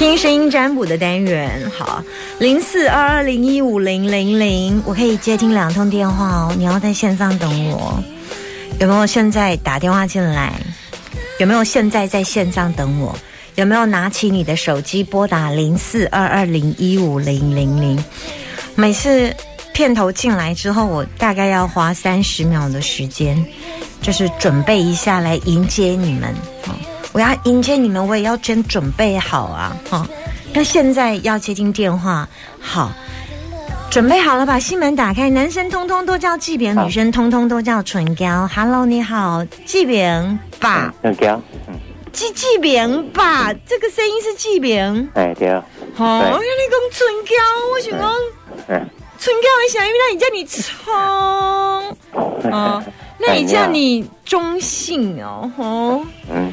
听声音占卜的单元，好，零四二二零一五零零零，我可以接听两通电话哦。你要在线上等我，有没有现在打电话进来？有没有现在在线上等我？有没有拿起你的手机拨打零四二二零一五零零零？每次片头进来之后，我大概要花三十秒的时间，就是准备一下来迎接你们。哦我要迎接你们，我也要先准备好啊！哈、那现在要接听电话，好，准备好了，把心门打开。男生通通都叫纪扁，女生通通都叫唇膏。Hello，你好，纪扁爸，唇膏，嗯，纪纪扁爸，这个声音是纪扁。哎对，哦，我跟你讲唇膏，我想讲嗯，唇膏的声音，那你叫你冲哦，那你叫你中性哦，哦。嗯，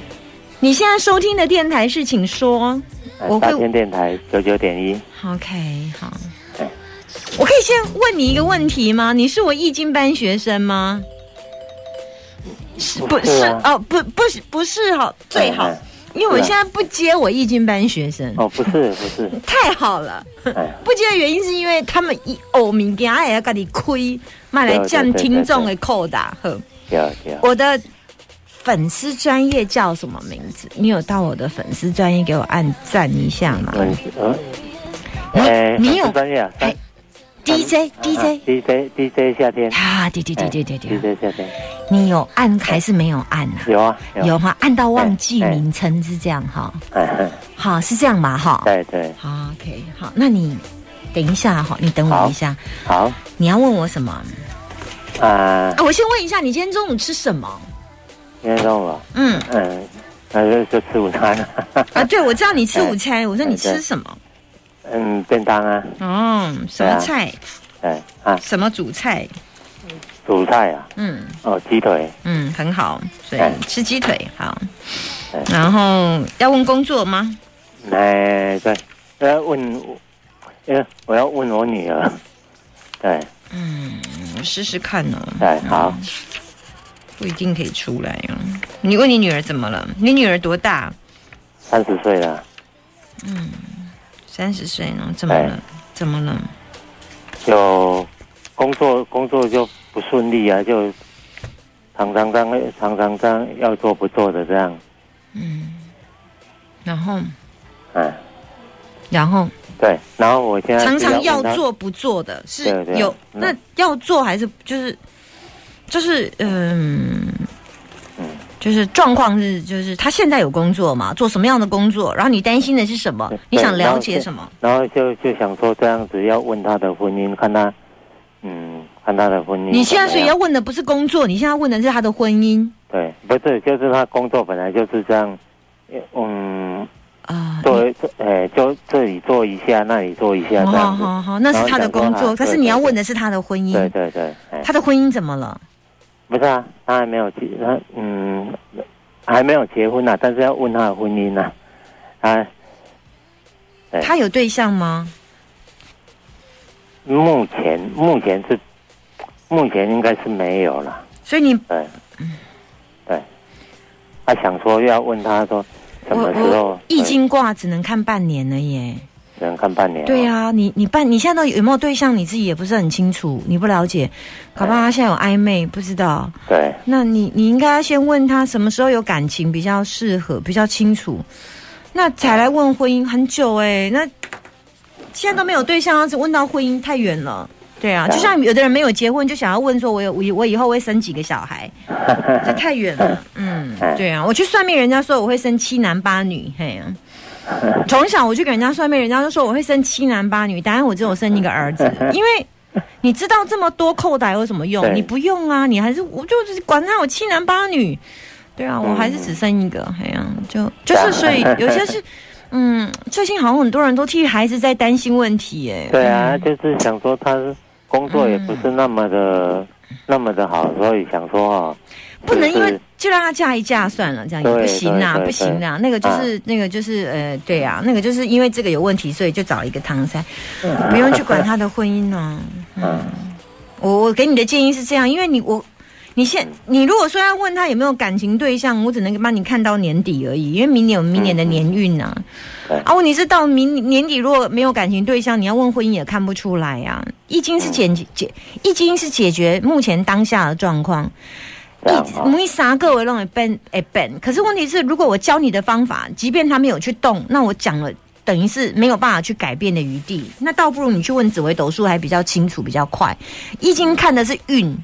你现在收听的电台是，请说。我会大天电台九九点一，OK，好哎。我可以先问你一个问题吗？你是我易经班学生吗？是不是哦？不不是不是哈，最好哎，因为我现在不接我易经班学生，哦，不是不是，太好了。哎，不接的原因是因为他们一偶物件也要跟你亏，卖来降听众的扣打。呵，我的粉丝专业叫什么名字？你有到我的粉丝专业给我按赞一下吗？嗯你有？粉丝专业啊哎？DJ DJ DJ DJ 夏天，啊，对对对对对对，DJ 夏天，你有按还是没有按啊？有啊有，哈，按到忘记名称是这样哈，哎哎，好是这样嘛哈。对对，好，OK，好，那你等一下哈，你等我一下，好。你要问我什么？啊，啊？我先问一下，你今天中午吃什么？今天中午，嗯。嗯，那就就吃午餐了，啊，对，我知道你吃午 餐，我说你吃什么？嗯，便当啊，哦，什么菜？对啊，什么主菜？主菜啊，嗯。哦，鸡腿，嗯，很好，所以哎。吃鸡腿好。哎。然后要问工作吗？哎，对，要问，因为我要问我女儿，对。嗯，我试试看哦。对，好，不一定可以出来哦。你问你女儿怎么了？你女儿多大？三十岁了，嗯三十岁呢？怎么了？怎么了？就工作工作就不顺利啊，就常常这样常常这样要做不做的这样，嗯然后，嗯，然后对，然后我现在常常要做不做的，是有嗯那要做还是就是就是嗯嗯就是状况是就是他现在有工作嘛？做什么样的工作？然后你担心的是什么？你想了解什么？然后就就想说这样子要问他的婚姻，看他，嗯，看他的婚姻。你现在所以要问的不是工作，你现在问的是他的婚姻对，不是，就是他工作本来就是这样，嗯，啊。做，呃，就这里做一下，那里做一下，这好。好好，那是他的工作，然后想说啊可是你要问的是他的婚姻，对对，对，他的婚姻怎么了？不是啊，他还没有结，他嗯，还没有结婚呢、但是要问他的婚姻呢、啊，对。他有对象吗？目前目前是目前应该是没有了，所以你对，对，他想说要问他说什我么时候我易经卦只能看半年了耶。只能看半年、对、啊，你你半你现在都有没有对象，你自己也不是很清楚，你不了解，搞不好他现在有暧昧，不知道。对那你你应该要先问他什么时候有感情比较适合，比较清楚，那才来问婚姻，很久哎、那现在都没有对象，只问到婚姻太远了。对啊，就像有的人没有结婚，就想要问说，我有我我以后会生几个小孩，这太远了。嗯，对啊，我去算命，人家说我会生七男八女，嘿呀、从小我去给人家算命，人家就说我会生七男八女，当然我只有生一个儿子，因为你你知道这么多扣打有什么用？你不用啊，你还是我就是管他有七男八女，对啊，我嗯还是只生一个，哎呀、就就是所以有些是，嗯，最近好像很多人都替孩子在担心问题，哎，对啊，嗯就是想说他工作也不是那么的、那么的好，所以想说哦，不能因为就让他嫁一嫁算了，这样也不行啊，不行啊。那个就是、那个就是呃，对啊，那个就是因为这个有问题，所以就找一个唐三，不用去管他的婚姻呢、嗯我我给你的建议是这样，因为你我。你现你如果说要问他有没有感情对象，我只能帮你看到年底而已，因为明年有明年的年运啊。对啊，问题是到明年底如果没有感情对象，你要问婚姻也看不出来呀、易经是解解，易经是解决目前当下的状况。这样哦每三个为弄会变会变，可是问题是，如果我教你的方法，即便他没有去动，那我讲了，等于是没有办法去改变的余地。那倒不如你去问紫微斗数，还比较清楚，比较快。易经看的是运，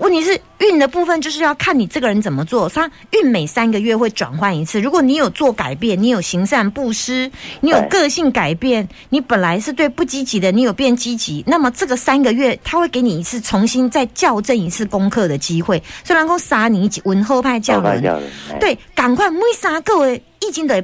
问题是运的部分就是要看你这个人怎么做。他运每三个月会转换一次，如果你有做改变，你有行善布施，你有对个性改变，你本来是对不积极的，你有变积极，那么这个三个月他会给你一次重新再校正一次功课的机会。虽然讲杀你文后派教人，后派教人，哎，对，赶快每三个月已经得。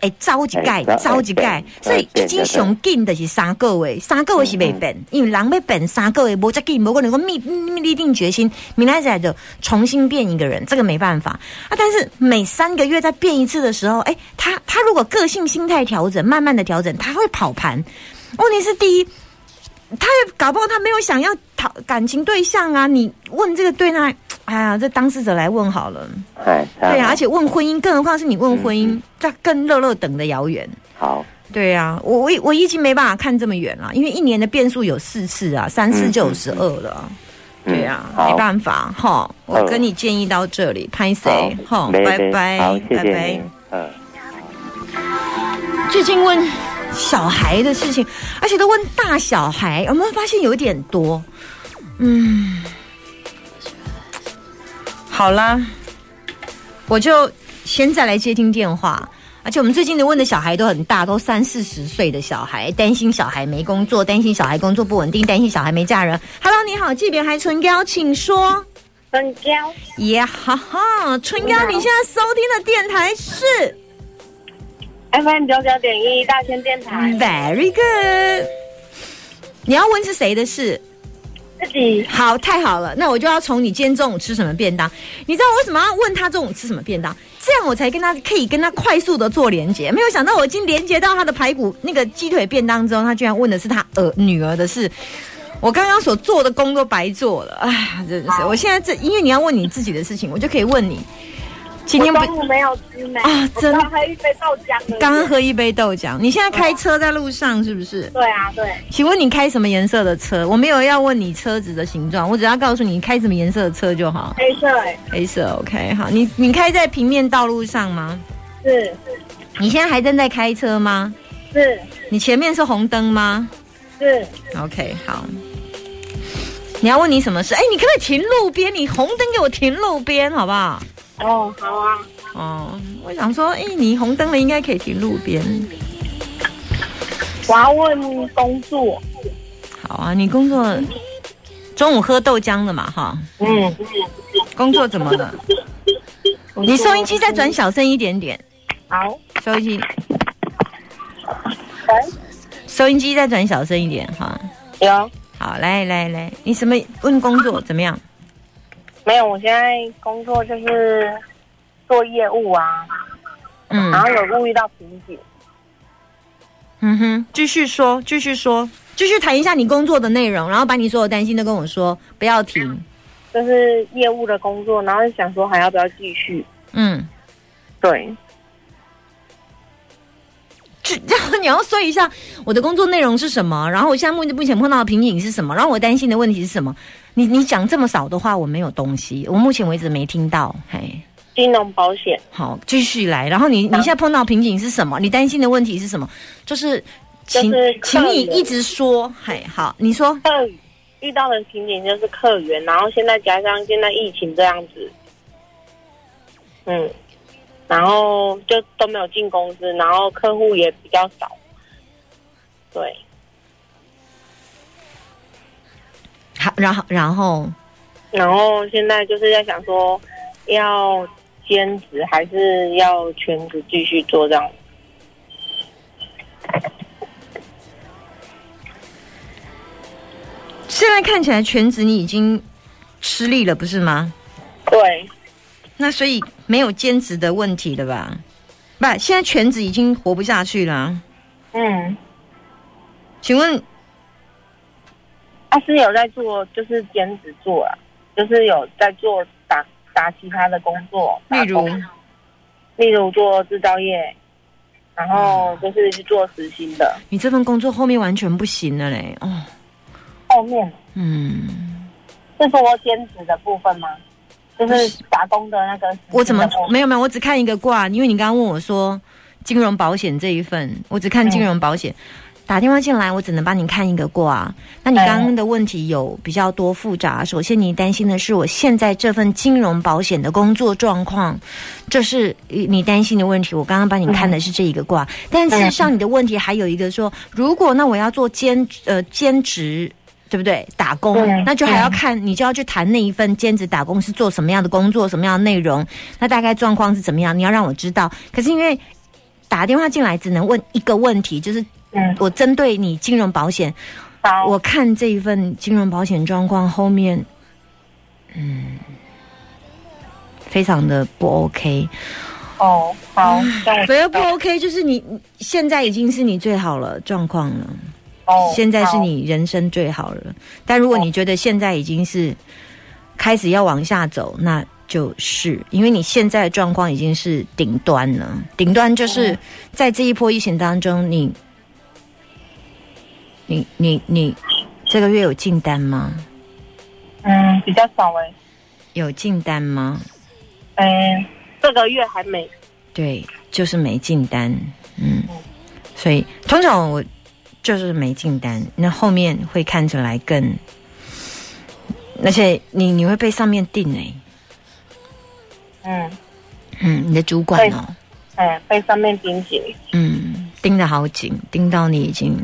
诶，招一盖，哎招一盖哎，所以已经上紧的是三个月，三个月是未变，因为人要变三个月，无遮紧，无可能讲立立定决心，明仔仔就重新变一个人，这个没办法啊。但是每三个月再变一次的时候，哎，他他如果个性心态调整，慢慢的调整，他会跑盘。问题是第一，他也搞不好他没有想要讨感情对象啊。你问这个对那，哎呀，这当事者来问好了。对啊，哦而且问婚姻，更何况是你问婚姻，这更乐乐等的遥远。好，对啊，我我我已经没办法看这么远了，因为一年的变数有四次啊，三次就有十二了对啊，没办法哈，我跟你建议到这里，拍谁哈，拜拜拜拜谢。，嗯。最近问小孩的事情，而且都问大小孩，有没有发现有点多？嗯，好啦，我就先再来接听电话。而且我们最近的问的小孩都很大，都三四十岁的小孩，担心小孩没工作，担心小孩工作不稳定，担心小孩没嫁人。Hello，你好，这边还春娇，请说。春娇耶哈哈，春娇，你现在收听的电台是 FM 九九点一大千电台，Very good。你要问是谁的事？自己好，太好了，那我就要从你今天中午吃什么便当。你知道我为什么要问他中午吃什么便当？这样我才跟他可以跟他快速的做连接。没有想到我已经连接到他的排骨那个鸡腿便当之后，他居然问的是他儿女儿的事。我刚刚所做的工都白做了，哎，真的是！我现在这因为你要问你自己的事情，我就可以问你。今天中午没有吃呢，啊真的喝一杯豆浆刚刚喝一杯豆浆，你现在开车在路上是不是？对啊，对，请问你开什么颜色的车？我没有要问你车子的形状，我只要告诉你开什么颜色的车就好。黑色哎，黑色，OK，好。你你开在平面道路上吗？是你现在还正在开车吗？是你前面是红灯吗是，？OK，好。你要问你什么事？哎，你可不可以停路边？你红灯给我停路边，好不好？哦，好啊，哦，我想说，哎，你红灯了，应该可以停路边。我要问工作，好啊，你工作中午喝豆浆了嘛，哈？嗯，工作怎么了？你收音机再转小声一点点，好，收音机喂，收音机再转小声一点哈。有好，来来来，你什么问工作怎么样？没有？我现在工作就是做业务啊，嗯然后有遇到瓶颈，嗯哼，继续说，继续说，继续谈一下你工作的内容，然后把你所有担心都跟我说，不要停。就是业务的工作，然后想说还要不要继续？嗯，对，就 然后你要说一下我的工作内容是什么，然后我现在目目前碰到的瓶颈是什么，然后我担心的问题是什么。你你讲这么少的话，我没有东西，我目前为止没听到。嘿，金融保险，好，继续来。然后你你现在碰到瓶颈是什么？你担心的问题是什么？就是请就是请你一直说。嘿，好，你说。客遇到的瓶颈就是客源，然后现在加上现在疫情这样子，嗯，然后就都没有进公司，然后客户也比较少，对，好，然后然后然后现在就是在想说，要兼职还是要全职继续做这样。现在看起来全职你已经吃力了，不是吗？对，那所以没有兼职的问题了吧？不，现在全职已经活不下去了。嗯，请问他是有在做，就是兼职做啊，就是有在做打打其他的工作，例如例如做制造业，然后就是去做实薪的。你这份工作后面完全不行了嘞？哦，后面嗯，是说兼职的部分吗？就是打工的那个的。我怎么没有没有？我只看一个卦，因为你刚刚问我说金融保险这一份，我只看金融保险。打电话进来，我只能帮你看一个卦。那你刚刚的问题有比较多复杂。首先，你担心的是我现在这份金融保险的工作状况，这是你担心的问题。我刚刚帮你看的是这一个卦，但事实上你的问题还有一个说，如果那我要做兼呃兼职。对不对？打工，那就还要看，你就要去谈那一份兼职打工是做什么样的工作，什么样的内容，那大概状况是怎么样？你要让我知道。可是因为打电话进来只能问一个问题，就是嗯，我针对你金融保险，好，我看这一份金融保险状况后面，嗯，非常的不 OK。哦，好，这样我所谓不 OK，就是你你现在已经是你最好了状况了。哦，现在是你人生最好了。但如果你觉得现在已经是开始要往下走，那就是因为你现在的状况已经是顶端了。顶端就是在这一波疫情当中，你、你、你、你这个月有进单吗？嗯比较少哎，有进单吗？嗯，这个月还没，对，就是没进单。嗯，所以通常我就是没进单，那后面会看起来更，而且你你会被上面定哎、嗯，嗯，你的主管哦，哎，被上面盯紧，嗯，盯的好紧，盯到你已经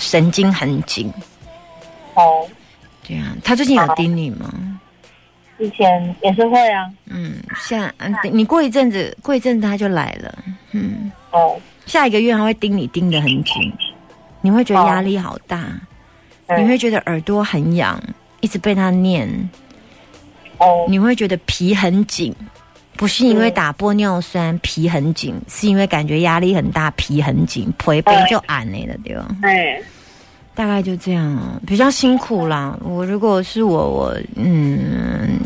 神经很紧。哦，对啊，他最近有盯你吗？以前也是会啊，嗯，现在嗯你过一阵子，过一阵子他就来了。嗯，哦，下一个月他会盯你盯得很紧，你会觉得压力好大，嗯你会觉得耳朵很痒，一直被他念，哦，你会觉得皮很紧。不是因为打玻尿酸皮很紧，是因为感觉压力很大，皮很紧，腿背就按了的对吧？哎，大概就这样哦，比较辛苦啦。我如果是我，我嗯，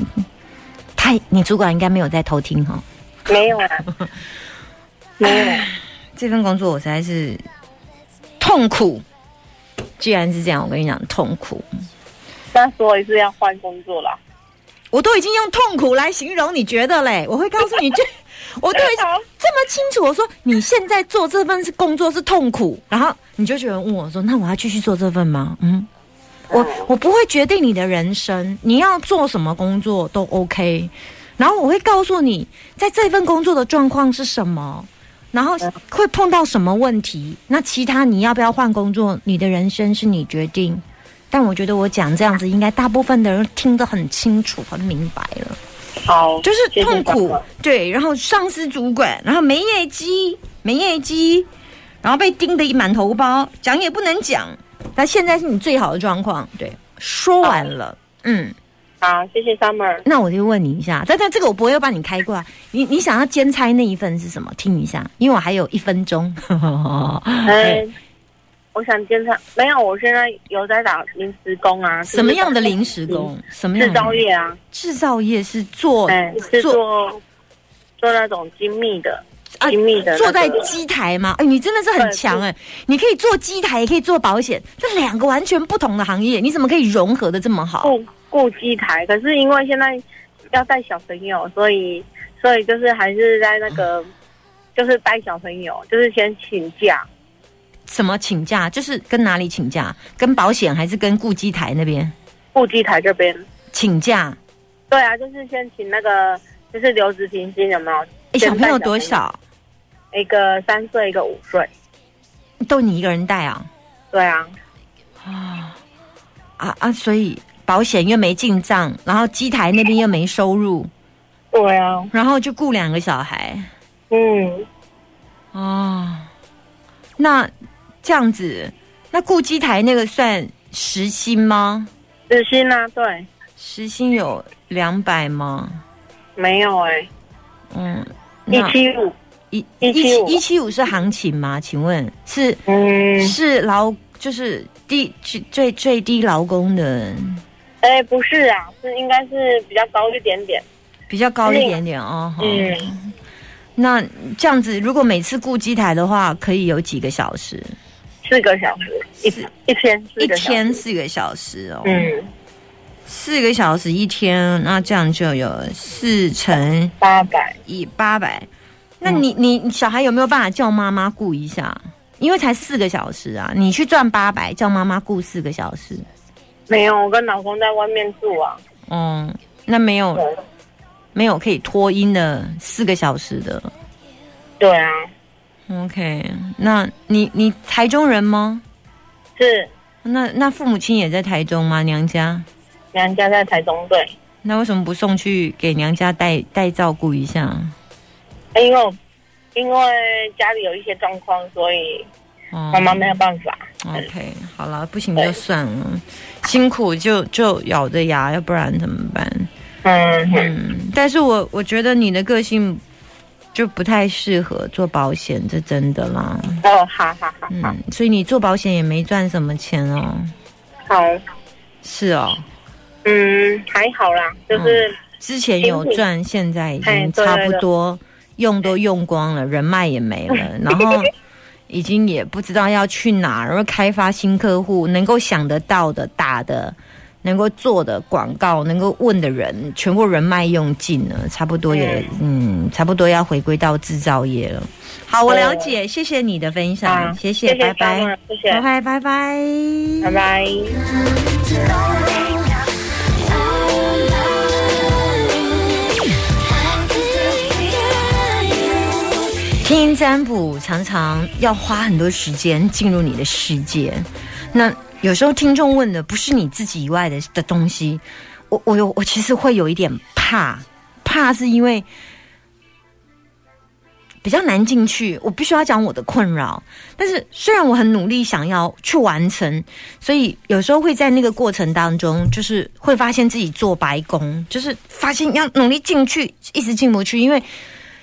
他你主管应该没有在偷听哈、没有啊，没有，这份工作我实在是痛苦。既然是这样，我跟你讲痛苦，那所以是要换工作啦。我都已经用痛苦来形容，你觉得嘞？我会告诉你，这 我都已经这么清楚。我说你现在做这份工作是痛苦，然后你就觉得问我说，那我要继续做这份吗？嗯，我我不会决定你的人生，你要做什么工作都 OK。然后我会告诉你，在这份工作的状况是什么，然后会碰到什么问题。那其他你要不要换工作，你的人生是你决定。但我觉得我讲这样子，应该大部分的人听得很清楚、很明白了。好，就是痛苦对，然后上司主管，然后没业绩，没业绩，然后被盯得一满头包，讲也不能讲。但现在是你最好的状况，对，说完了，嗯，好，谢谢 Summer。那我就问你一下，但但这个我不会帮你开挂，你你想要兼差那一份是什么？听一下，因为我还有一分钟。嗯，我想兼差，没有，我现在有在打临时工啊。什么样的临时工？什么样制造业啊？制造业是做做做那种精密的，啊精密的那个坐在机台吗？哎，你真的是很强哎！你可以做机台，也可以做保险，这两个完全不同的行业，你怎么可以融合的这么好？顾顾机台，可是因为现在要带小朋友，所以所以就是还是在那个，就是带小朋友，就是先请假。什么请假？就是跟哪里请假？跟保险还是跟顾机台那边顾机台这边，请假？对啊，就是先请那个，就是留职停薪有没有？哎，小朋友多？少？一个三岁，一个五岁。都你一个人带啊？对啊，啊啊！所以保险又没进账，然后机台那边又没收入，对啊，然后就雇两个小孩。嗯，啊，那这样子，那雇机台那个算时薪吗？时薪啊，对，时薪有两百吗？没有哎、嗯，一七五，一175一七五是行情吗？请问是嗯，是劳就是低最最最低劳工的哎、不是啊，是应该是比较高一点点，比较高一点点哦。嗯，那这样子，如果每次顾机台的话，可以有几个小时？四个小时，一一天四一天四个小时哦。嗯，四个小时一天，那这样就有四乘八百，以八百。那你你你小孩有没有办法叫妈妈顾一下？因为才四个小时啊，你去赚八百，叫妈妈顾四个小时。没有，我跟老公在外面住啊，嗯，那没有，没有可以脱音的四个小时的。对啊，OK，那你你台中人吗？是那那父母亲也在台中吗？娘家？娘家在台中，对，那为什么不送去给娘家带带照顾一下？哎因为因为家里有一些状况，所以哦妈妈没有办法，OK，好了，不行就算了，辛苦就就咬着牙，要不然怎么办？嗯，嗯，但是我我觉得你的个性就不太适合做保险，这真的啦。哦，好好好好。嗯，所以你做保险也没赚什么钱哦。好，是哦，嗯，还好啦，就是之前有赚，现在已经差不多用都用光了，人脉也没了，然后已经也不知道要去哪儿，然后开发新客户，能够想得到的、打的、能够做的广告，能够问的人，全部人脉用尽了，差不多也嗯，差不多要回归到制造业了。好，我了解，谢谢你的分享，啊谢谢拜拜，张谢谢，拜拜，拜拜，拜拜。听占卜常常要花很多时间进入你的世界，那有时候听众问的不是你自己以外的的东西，我我有我其实会有一点怕，怕是因为比较难进去，我必须要讲我的困扰。但是虽然我很努力想要去完成，所以有时候会在那个过程当中，就是会发现自己做白工，就是发现要努力进去，一直进不去，因为。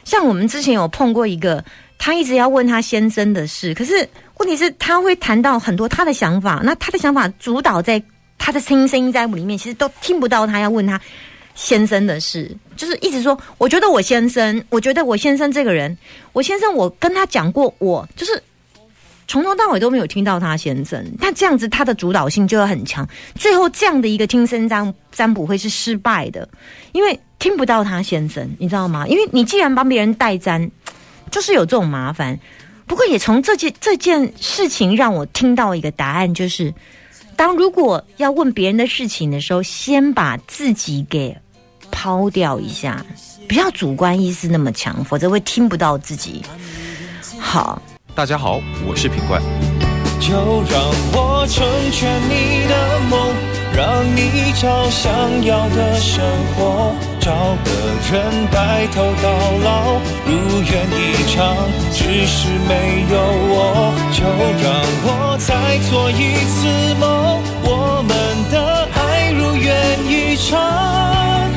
像我们之前有碰过一个，他一直要问他先生的事，可是问题是他会谈到很多他的想法，那他的想法主导在他的声音声音在里面，其实都听不到他要问他先生的事，就是一直说，我觉得我先生，我觉得我先生这个人，我先生我跟他讲过我，就是从头到尾都没有听到他先生，那这样子他的主导性就会很强，最后这样的一个听声占占卜会是失败的，因为听不到他先生，你知道吗？因为你既然帮别人代占，就是有这种麻烦。不过也从这件这件事情让我听到一个答案，就是当如果要问别人的事情的时候，先把自己给抛掉一下，不要主观意识那么强，否则会听不到自己。好，大家好，我是品冠。就让我成全你的梦，让你找想要的生活，找个人白头到老，如愿以偿。只是没有我，就让我再做一次梦，我们的爱如愿以偿。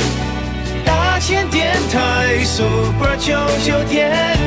大千电台 Super 九九点